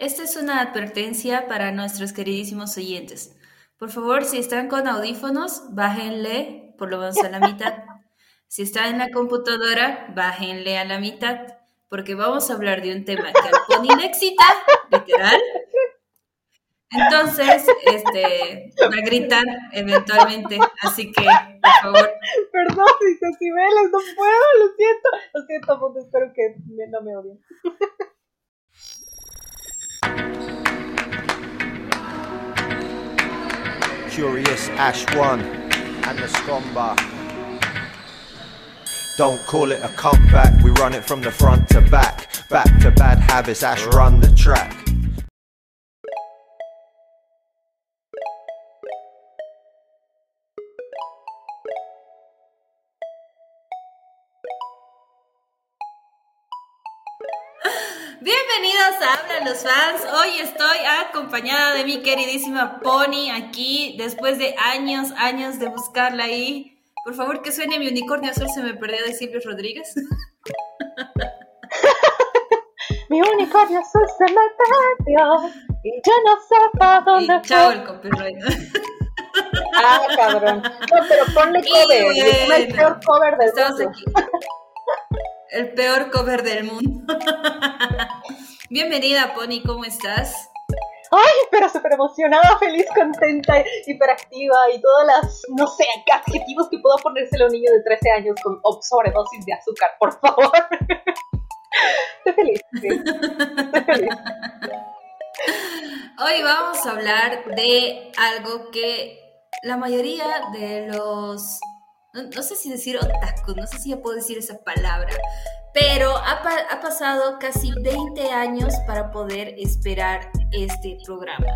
Esta es una advertencia para nuestros queridísimos oyentes. Por favor, si están con audífonos, bájenle por lo menos a la mitad. Si están en la computadora, bájenle a la mitad, porque vamos a hablar de un tema que al Pony le excita, literal. Entonces, este, va a gritar eventualmente, así que, por favor. Perdón, decibeles, no puedo, lo siento. Lo siento, espero que no me odien. Curious Ash 1 and the Scomba. Don't call it a comeback, we run it from the front to back. Back to bad habits, Ash run the track. Los fans. Hoy estoy acompañada de mi queridísima Pony aquí después de años, años de buscarla ahí. Por favor, que suene mi unicornio azul, se me perdió de Silvio Rodríguez. mi unicornio azul se me perdió y yo no sé para dónde y chao el copyright. ah, cabrón. No, pero ponle cover. Bueno, el peor cover del Estamos mundo. aquí. El peor cover del mundo. Bienvenida, Pony, ¿cómo estás? Ay, pero súper emocionada, feliz, contenta, hiperactiva y todas las, no sé, adjetivos que puedo ponérselo a un niño de 13 años con sobredosis de azúcar, por favor. Estoy feliz, sí. Estoy feliz. Hoy vamos a hablar de algo que la mayoría de los no, sé si decir otaku, no sé si ya puedo decir esa palabra, pero ha, ha, pasado casi 20 años para poder esperar este programa.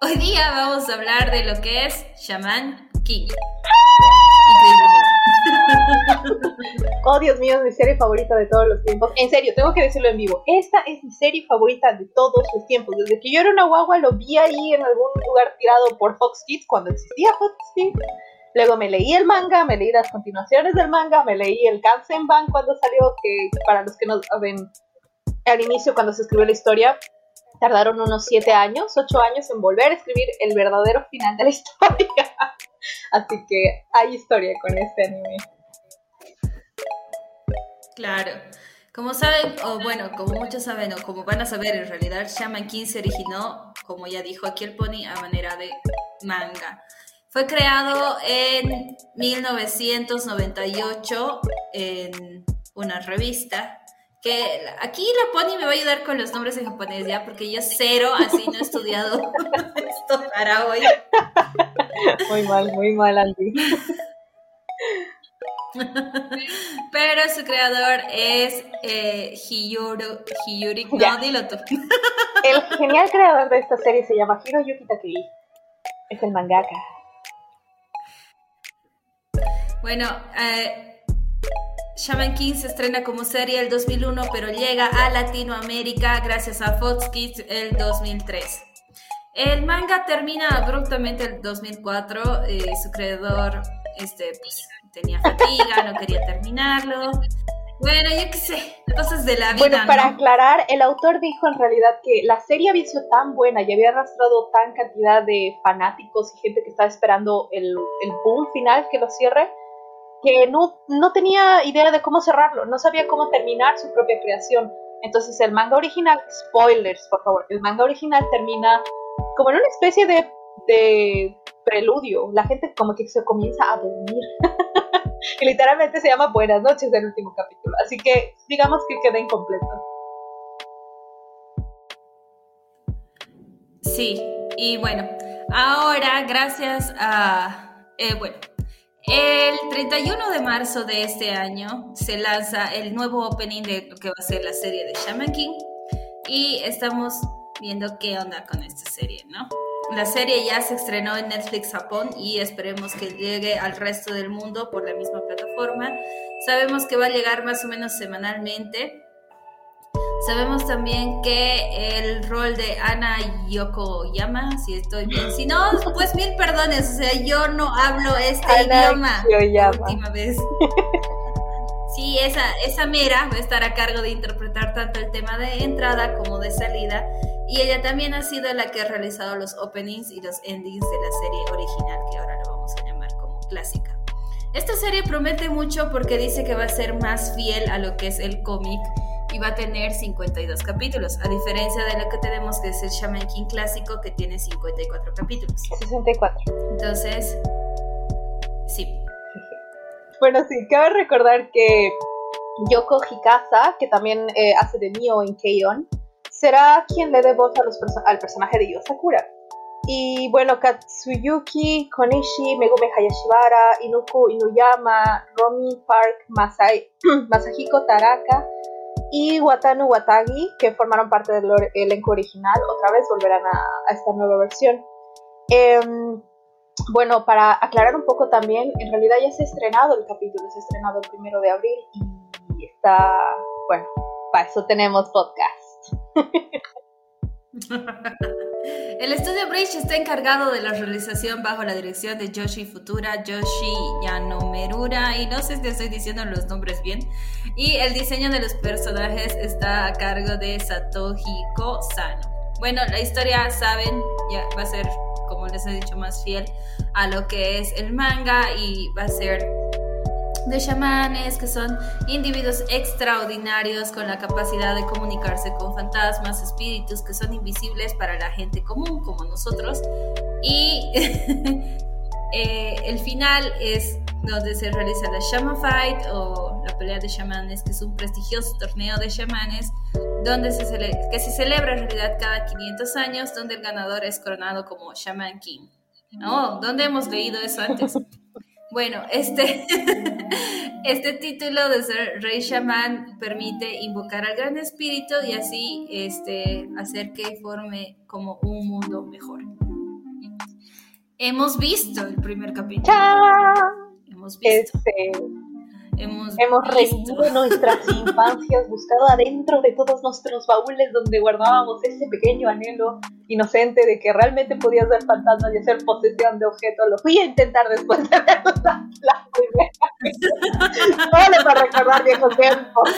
Hoy día vamos a hablar de lo que es Shaman King. Oh, Dios mío, es mi serie favorita de todos los tiempos. En serio, tengo que decirlo en vivo. Esta es mi serie favorita de todos los tiempos. Desde que yo era una guagua, lo vi ahí en algún lugar tirado por Fox Kids cuando existía Fox Kids. Luego me leí el manga, me leí las continuaciones del manga, me leí el Kansenban cuando salió, que para los que no saben, al inicio cuando se escribió la historia, tardaron unos 7 años, 8 años en volver a escribir el verdadero final de la historia. Así que hay historia con este anime. Claro. Como saben, o bueno, como muchos saben, o como van a saber, en realidad Shaman King se originó, como ya dijo aquí el Pony, a manera de manga. Fue creado en 1998 en una revista que aquí la Pony me va a ayudar con los nombres en japonés ya, porque yo cero así no he estudiado esto para hoy. Muy mal, muy mal, Andy. Pero su creador es eh, Hiyuru, Hiyuri. No, dilo tú. El genial creador de esta serie se llama Hiroyuki Takei. Es el mangaka. Bueno, eh, Shaman King se estrena como serie el 2001, pero llega a Latinoamérica gracias a Fox Kids el 2003. El manga termina abruptamente el 2004. Eh, su creador este, pues, tenía fatiga, no quería terminarlo. Bueno, yo qué sé, cosas de la vida. Bueno, para ¿no? aclarar, el autor dijo en realidad que la serie había sido tan buena y había arrastrado tan cantidad de fanáticos y gente que estaba esperando el, el boom final que lo cierre, que no, no tenía idea de cómo cerrarlo, no sabía cómo terminar su propia creación. Entonces el manga original, spoilers por favor, el manga original termina como en una especie de, de preludio. La gente como que se comienza a dormir. y literalmente se llama Buenas noches el último capítulo. Así que digamos que queda incompleto. Sí, y bueno, ahora gracias a... Eh, bueno, el 31 de marzo de este año se lanza el nuevo opening de lo que va a ser la serie de Shaman King y estamos viendo qué onda con esta serie, ¿no? La serie ya se estrenó en Netflix Japón y esperemos que llegue al resto del mundo por la misma plataforma. Sabemos que va a llegar más o menos semanalmente. Sabemos también que el rol de Ana Yokoyama, si estoy bien, si no, pues mil perdones, o sea, yo no hablo este Ana idioma la última vez. Sí, esa, esa mera va a estar a cargo de interpretar tanto el tema de entrada como de salida y ella también ha sido la que ha realizado los openings y los endings de la serie original que ahora lo vamos a llamar como clásica. Esta serie promete mucho porque dice que va a ser más fiel a lo que es el cómic va a tener 52 capítulos, a diferencia de lo que tenemos que es el Shaman King clásico que tiene 54 capítulos. 64. Entonces, sí. Bueno, sí, cabe recordar que Yoko Hikasa, que también eh, hace de Mio en Keion, será quien le dé voz a los al personaje de Yosakura. Y bueno, Katsuyuki Konishi, Megumi Hayashibara, Inuku Inuyama, Romi Park, Masai, Masahiko Taraka y Watanu Watagi, que formaron parte del elenco original, otra vez volverán a, esta nueva versión. Em, bueno, para aclarar un poco también, en realidad ya se ha estrenado el capítulo, se ha estrenado el primero de abril y está, bueno, para eso tenemos podcast. El estudio Bridge está encargado de la realización bajo la dirección de Yoshi Futura, Yoshi Yanomerura, y no sé si estoy diciendo los nombres bien. Y el diseño de los personajes está a cargo de Satohiko Sano. Bueno, la historia, saben, ya va a ser, como les he dicho, más fiel a lo que es el manga y va a ser de chamanes, que son individuos extraordinarios con la capacidad de comunicarse con fantasmas, espíritus que son invisibles para la gente común como nosotros. Y eh, el final es donde se realiza la Shaman Fight o la pelea de chamanes, que es un prestigioso torneo de chamanes donde se que se celebra en realidad cada 500 años, donde el ganador es coronado como Shaman King. ¿No? ¿Dónde hemos leído eso antes? Bueno, este, este título de ser Rey Shaman permite invocar al Gran Espíritu y así este, hacer que forme como un mundo mejor. Hemos visto el primer capítulo. Hemos visto. Este, Hemos, Hemos revivido nuestras infancias, buscado adentro de todos nuestros baúles donde guardábamos ese pequeño anhelo inocente de que realmente podías ver fantasmas y hacer posesión de objetos. Lo fui a intentar después de ver la, la primera. Solo para recordar viejos tiempos.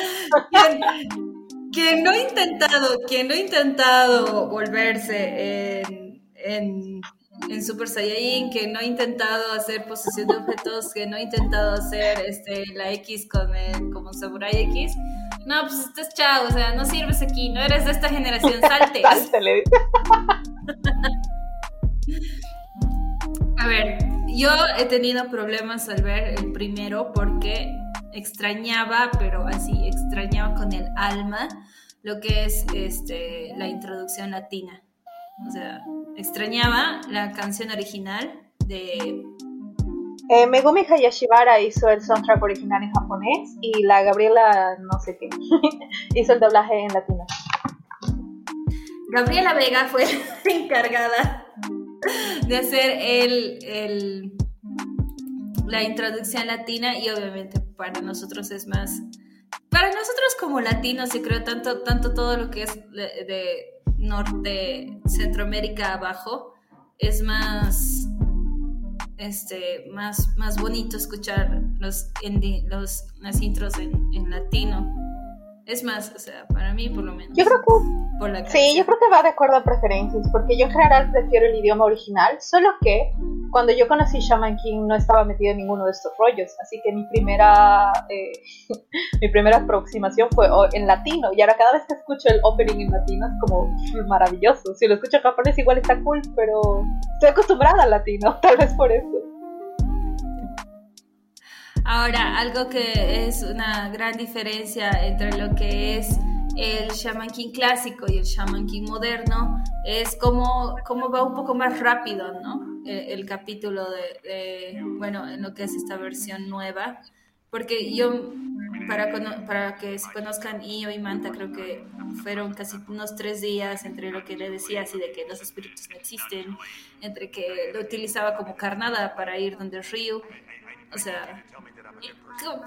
Quien no ha intentado, quien no ha intentado volverse en, en en Super Saiyajin, que no ha intentado hacer posesión de objetos, que no ha intentado hacer este, la X con el, como Samurai X. No, pues estás chao, o sea, no sirves aquí, no eres de esta generación, salte. A ver, yo he tenido problemas al ver el primero porque extrañaba, pero así, extrañaba con el alma lo que es este, la introducción latina. O sea, extrañaba la canción original de... Eh, Megumi Hayashibara hizo el soundtrack original en japonés y la Gabriela no sé qué hizo el doblaje en latino. Gabriela Vega fue la encargada de hacer el, el, la introducción latina y obviamente para nosotros es más para nosotros como latinos y creo tanto tanto todo lo que es de norte, Centroamérica abajo, es más, este, más, más bonito escuchar los, los, las intros en, en latino. Es más, o sea, para mí por lo menos. Yo creo que. sí, yo creo que va de acuerdo a preferencias, porque yo en general prefiero el idioma original, solo que cuando yo conocí Shaman King no estaba metido en ninguno de estos rollos, así que mi primera, eh, mi primera aproximación fue en latino, y ahora cada vez que escucho el opening en latino es como maravilloso. Si lo escucho en japonés igual está cool, pero estoy acostumbrada al latino, tal vez por eso. Ahora, algo que es una gran diferencia entre lo que es el Shaman clásico y el Shaman King moderno es como, como va un poco más rápido, ¿no? El, capítulo de, bueno, en lo que es esta versión nueva. Porque yo, para, para que se conozcan Io y Manta, creo que fueron casi unos tres días entre lo que le decía así de que los espíritus no existen, entre que lo utilizaba como carnada para ir donde río. O sea,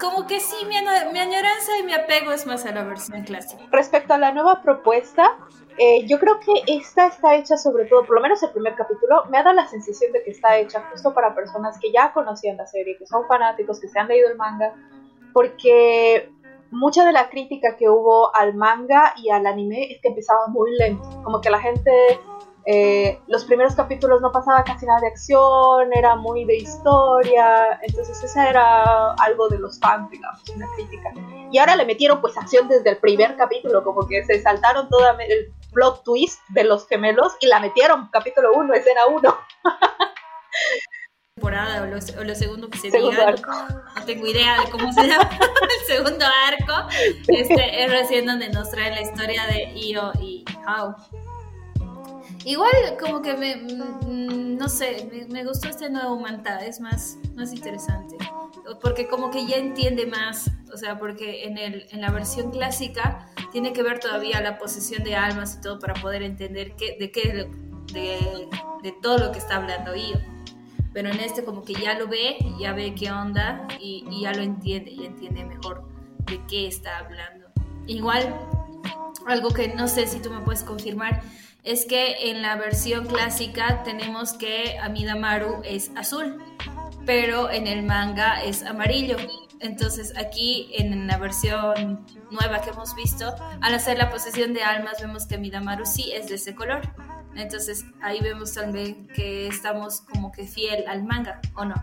como que sí, mi, añoranza y mi apego es más a la versión clásica. Respecto a la nueva propuesta, eh, yo creo que esta está hecha sobre todo, por lo menos el primer capítulo, me ha dado la sensación de que está hecha justo para personas que ya conocían la serie, que son fanáticos, que se han leído el manga, porque mucha de la crítica que hubo al manga y al anime es que empezaba muy lento, como que la gente eh, los primeros capítulos no pasaba casi nada de acción, era muy de historia, entonces esa era algo de los fans, digamos, una crítica. Y ahora le metieron pues acción desde el primer capítulo, como que se saltaron todo el plot twist de los gemelos y la metieron capítulo 1, escena 1. temporada o lo, o segundo que se segundo arco. No, tengo idea de cómo se llama el segundo arco. Este es recién donde nos trae la historia de Io y Hao. Igual como que me, mm, no sé, me, gustó este nuevo Manta, es más, más interesante, porque como que ya entiende más, o sea, porque en, el, en la versión clásica tiene que ver todavía la posesión de almas y todo para poder entender qué, de qué, de, de todo lo que está hablando Io. Pero en este como que ya lo ve, ya ve qué onda y, y ya lo entiende, y entiende mejor de qué está hablando. Igual, algo que no sé si tú me puedes confirmar, es que en la versión clásica tenemos que Amidamaru es azul, pero en el manga es amarillo. Entonces aquí en la versión nueva que hemos visto, al hacer la posesión de almas vemos que Amidamaru sí es de ese color. Entonces ahí vemos también que estamos como que fiel al manga, ¿o no?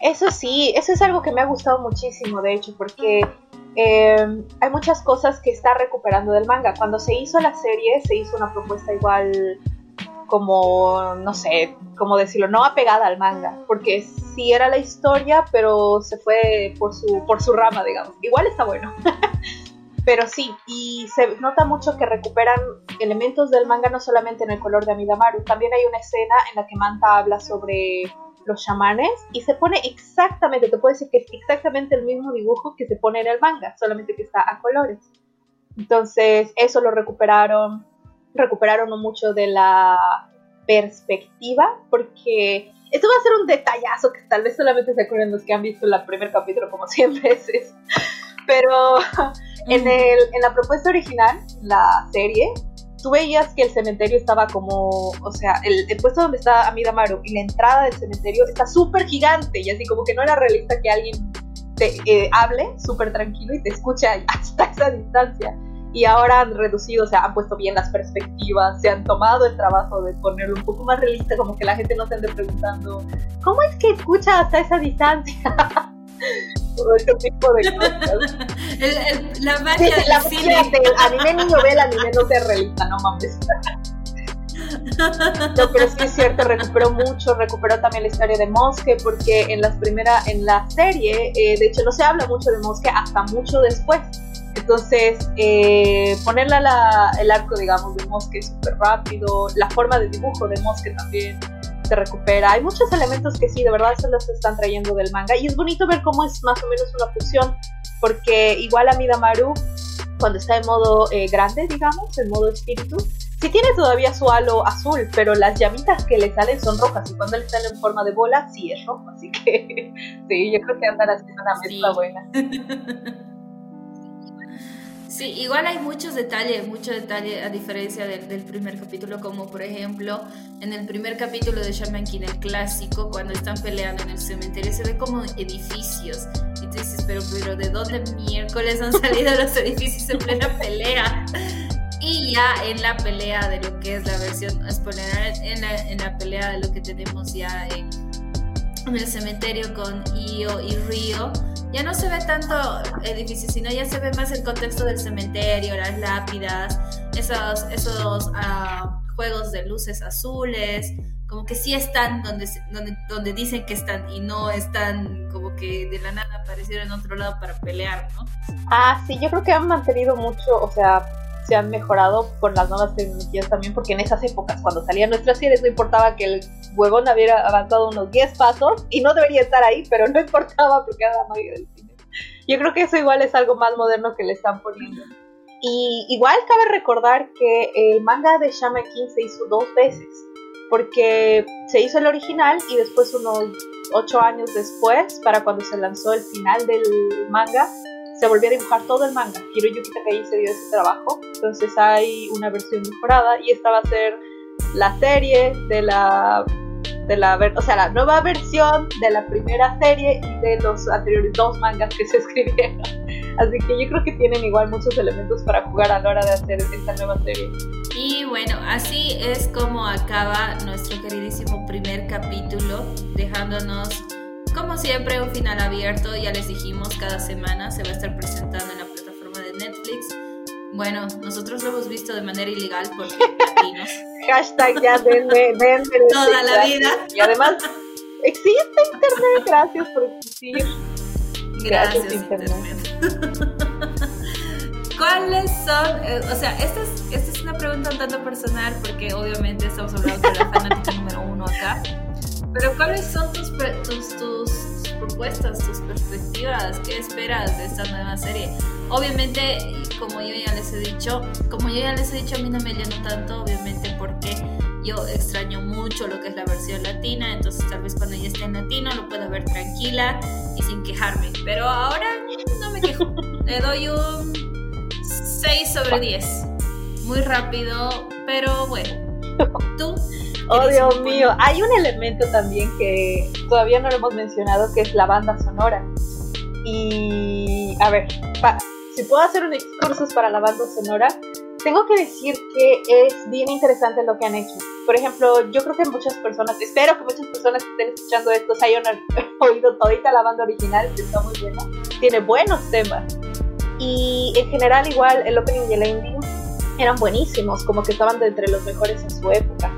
Eso sí, eso es algo que me ha gustado muchísimo, de hecho, porque eh, hay muchas cosas que está recuperando del manga. Cuando se hizo la serie, se hizo una propuesta igual como, no sé, cómo decirlo, no apegada al manga, porque sí era la historia, pero se fue por su, por su rama, digamos. Igual está bueno. pero sí, y se nota mucho que recuperan elementos del manga no solamente en el color de Amidamaru, también hay una escena en la que Manta habla sobre los chamanes y se pone exactamente, te puedo decir que es exactamente el mismo dibujo que se pone en el manga, solamente que está a colores. Entonces, eso lo recuperaron, recuperaron mucho de la perspectiva, porque esto va a ser un detallazo que tal vez solamente se acuerden los que han visto el primer capítulo como 100 veces. Pero en, el, en la propuesta original, la serie, tú veías que el cementerio estaba como, o sea, el, puesto donde está Amidamaru y la entrada del cementerio está súper gigante y así como que no era realista que alguien te eh, hable súper tranquilo y te escuche hasta esa distancia. Y ahora han reducido, o sea, han puesto bien las perspectivas, se han tomado el trabajo de ponerlo un poco más realista, como que la gente no se ande preguntando, ¿cómo es que escucha hasta esa distancia? todo ese tipo de cosas. la magia la cine. anime niño ve el anime no se realista, no mames. No, pero sí es cierto, recuperó mucho, recuperó también la historia de Mosque, porque en las primera, en la serie, eh, de hecho no se habla mucho de Mosque hasta mucho después. Entonces, eh, ponerle el arco, digamos, de Mosque súper rápido, la forma de dibujo de Mosque también, se recupera. Hay muchos elementos que sí, de verdad se los están trayendo del manga. Y es bonito ver cómo es más o menos una fusión, porque igual a Midamaru, cuando está en modo eh, grande, digamos, en modo espíritu, sí tiene todavía su halo azul, pero las llamitas que le salen son rojas. Y cuando le sale en forma de bola, sí es rojo. Así que sí, yo creo que andan haciendo una mezcla buena. Sí, igual hay muchos detalles, mucho detalle a diferencia del, del, primer capítulo, como por ejemplo en el primer capítulo de Shaman King, el clásico, cuando están peleando en el cementerio, se ve como edificios. Y tú dices, pero, pero ¿de dónde miércoles han salido los edificios en plena pelea? Y ya en la pelea de lo que es la versión, en la, en la pelea de lo que tenemos ya en, en el cementerio con Io y Rio ya no se ve tanto edificio, sino ya se ve más el contexto del cementerio, las lápidas, esos, esos uh, juegos de luces azules, como que sí están donde, donde, donde dicen que están y no están como que de la nada aparecieron en otro lado para pelear, ¿no? Ah, sí, yo creo que han mantenido mucho, o sea, se han mejorado con las nuevas tecnologías también, porque en esas épocas, cuando salían nuestras series, no importaba que el huevón hubiera avanzado unos 10 pasos y no debería estar ahí, pero no importaba porque era la magia del cine. Yo creo que eso igual es algo más moderno que le están poniendo. Y igual cabe recordar que el manga de Shaman King se hizo dos veces, porque se hizo el original y después unos 8 años después, para cuando se lanzó el final del manga, se volvió a dibujar todo el manga. Hiroyuki Takei se dio ese trabajo, entonces hay una versión mejorada y esta va a ser la serie de la de la o sea, la nueva versión de la primera serie y de los anteriores dos mangas que se escribieron. Así que yo creo que tienen igual muchos elementos para jugar a la hora de hacer esta nueva serie. Y bueno, así es como acaba nuestro queridísimo primer capítulo, dejándonos como siempre un final abierto, ya les dijimos, cada semana se va a estar presentando en la plataforma de Netflix. Bueno, nosotros lo hemos visto de manera ilegal porque latinos. Hashtag ya denme, denme Toda la vida. Y además, existe internet, gracias por existir. Gracias, gracias internet. ¿Cuáles son? Eh, o sea, esta es, esta es una pregunta un tanto personal porque obviamente estamos hablando de la fanática número uno acá. Pero ¿cuáles son tus, tus, tus, propuestas, tus perspectivas? ¿Qué esperas de esta nueva serie? Obviamente, como yo ya les he dicho, como yo ya les he dicho, a mí no me lleno tanto, obviamente, porque yo extraño mucho lo que es la versión latina, entonces tal vez cuando ya esté en latino lo pueda ver tranquila y sin quejarme. Pero ahora no me quejo. Le doy un 6 sobre 10. Muy rápido, pero bueno. ¿Tú? Oh, Dios mío. Hay un elemento también que todavía no lo hemos mencionado, que es la banda sonora. Y, a ver, si puedo hacer un excursus para la banda sonora, tengo que decir que es bien interesante lo que han hecho. Por ejemplo, yo creo que muchas personas, espero que muchas personas que estén escuchando esto se hayan oído todita la banda original, que está muy buena. Tiene buenos temas. Y en general igual el opening y el ending eran buenísimos, como que estaban de entre los mejores en su época.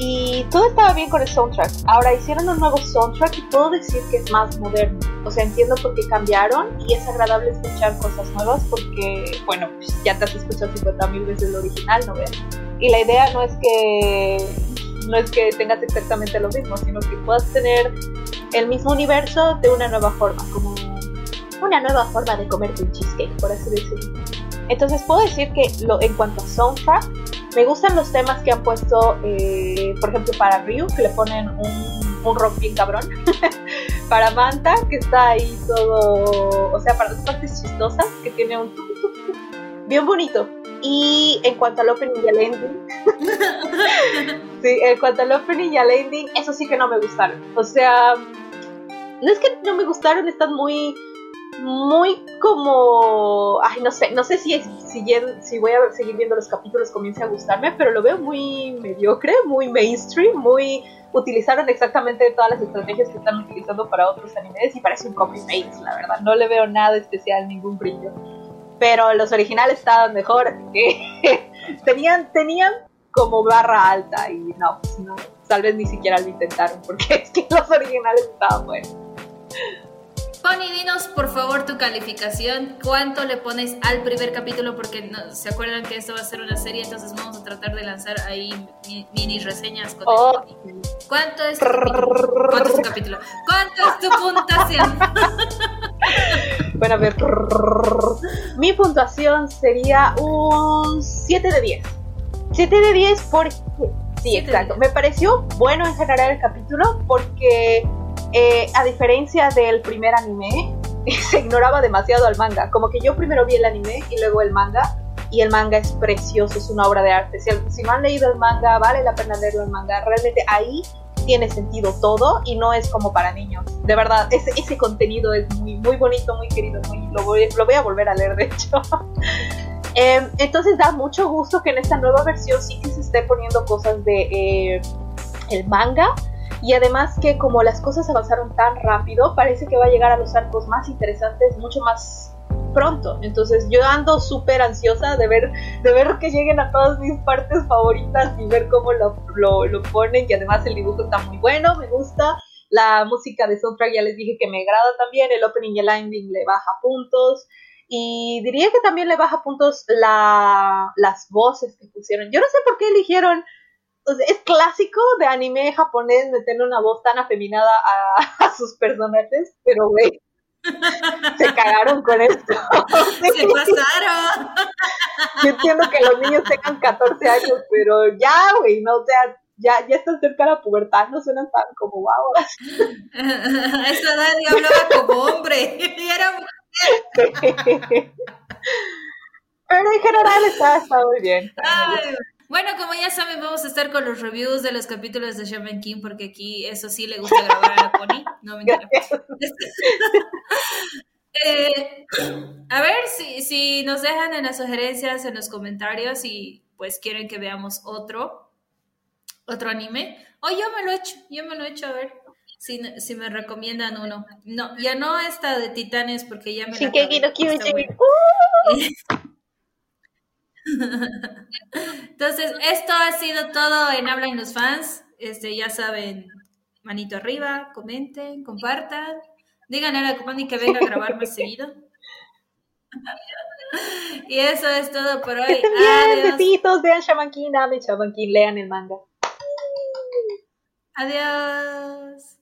Y todo estaba bien con el soundtrack. Ahora hicieron un nuevo soundtrack y puedo decir que es más moderno. O sea, entiendo por qué cambiaron y es agradable escuchar cosas nuevas porque, bueno, pues ya te has escuchado 50 mil veces el original, ¿no ves? Y la idea no es que no es que tengas exactamente lo mismo, sino que puedas tener el mismo universo de una nueva forma, como una nueva forma de comerte un cheesecake, por así decirlo. Entonces puedo decir que lo, en cuanto a soundtrack, me gustan los temas que han puesto, eh, por ejemplo, para Ryu, que le ponen un, un rock bien cabrón. para Manta, que está ahí todo, o sea, para las partes chistosas, que tiene un bien bonito. Y en cuanto al opening y al ending, sí, en cuanto al opening y al ending, eso sí que no me gustaron. O sea, no es que no me gustaron, están muy muy como, ay, no sé, no sé si, si, si voy a seguir viendo los capítulos comience a gustarme, pero lo veo muy mediocre, muy mainstream, muy utilizaron exactamente todas las estrategias que están utilizando para otros animes y parece un copy paste, la verdad, no le veo nada especial, ningún brillo. Pero los originales estaban mejor, que tenían, tenían como barra alta y no, pues no, tal vez ni siquiera lo intentaron porque es que los originales estaban buenos. Pony, dinos por favor tu calificación. ¿Cuánto le pones al primer capítulo? Porque no, se acuerdan que esto va a ser una serie, entonces vamos a tratar de lanzar ahí mini reseñas con oh. ¿Cuánto es tu capítulo? ¿Cuánto es tu capítulo? ¿Cuánto es tu puntuación? bueno, a ver. Mi puntuación sería un 7 de 10. 7 de 10 porque... Sí, exacto. Me pareció bueno en general el capítulo porque eh, a diferencia del primer anime, se ignoraba demasiado al manga. Como que yo primero vi el anime y luego el manga. Y el manga es precioso, es una obra de arte. Si, no han leído el manga, vale la pena leerlo el manga. Realmente ahí tiene sentido todo y no es como para niños. De verdad, ese, ese contenido es muy, muy bonito, muy querido. Muy, lo, voy, lo voy a volver a leer, de hecho. Em, entonces da mucho gusto que en esta nueva versión sí que se esté poniendo cosas de eh, el manga y además que como las cosas avanzaron tan rápido, parece que va a llegar a los arcos más interesantes mucho más pronto. Entonces yo ando súper ansiosa de ver, de ver que lleguen a todas mis partes favoritas y ver cómo lo, lo, ponen. Y además el dibujo está muy bueno, me gusta. La música de soundtrack ya les dije que me agrada también. El opening y el ending le baja puntos. Y diría que también le baja puntos la, las voces que pusieron. Yo no sé por qué eligieron es clásico de anime japonés meterle una voz tan afeminada a, sus personajes, pero güey, se cagaron con esto. se pasaron. Yo entiendo que los niños tengan 14 años, pero ya, güey, no, o sea, ya, ya están cerca de la pubertad, no suenan tan como wow. A esa edad ya hablaba como hombre, y era Pero en general está, está muy bien. Bueno, como ya saben, vamos a estar con los reviews de los capítulos de Shaman King, porque aquí eso sí le gusta grabar a la Pony. No me Eh, a ver si, si nos dejan en las sugerencias, en los comentarios, y pues quieren que veamos otro, otro anime. O yo me lo he hecho, yo me lo he hecho a ver si, si me recomiendan uno. No, ya no esta de Titanes porque ya me la Shingeki no Kyojin. Entonces, esto ha sido todo en Hablan los fans. Este, ya saben, manito arriba, comenten, compartan. Díganle a la Comani que venga a grabar más seguido. Y eso es todo por hoy. Bien, Adiós. besitos, vean Shaman King, Shaman King, lean el manga. Adiós.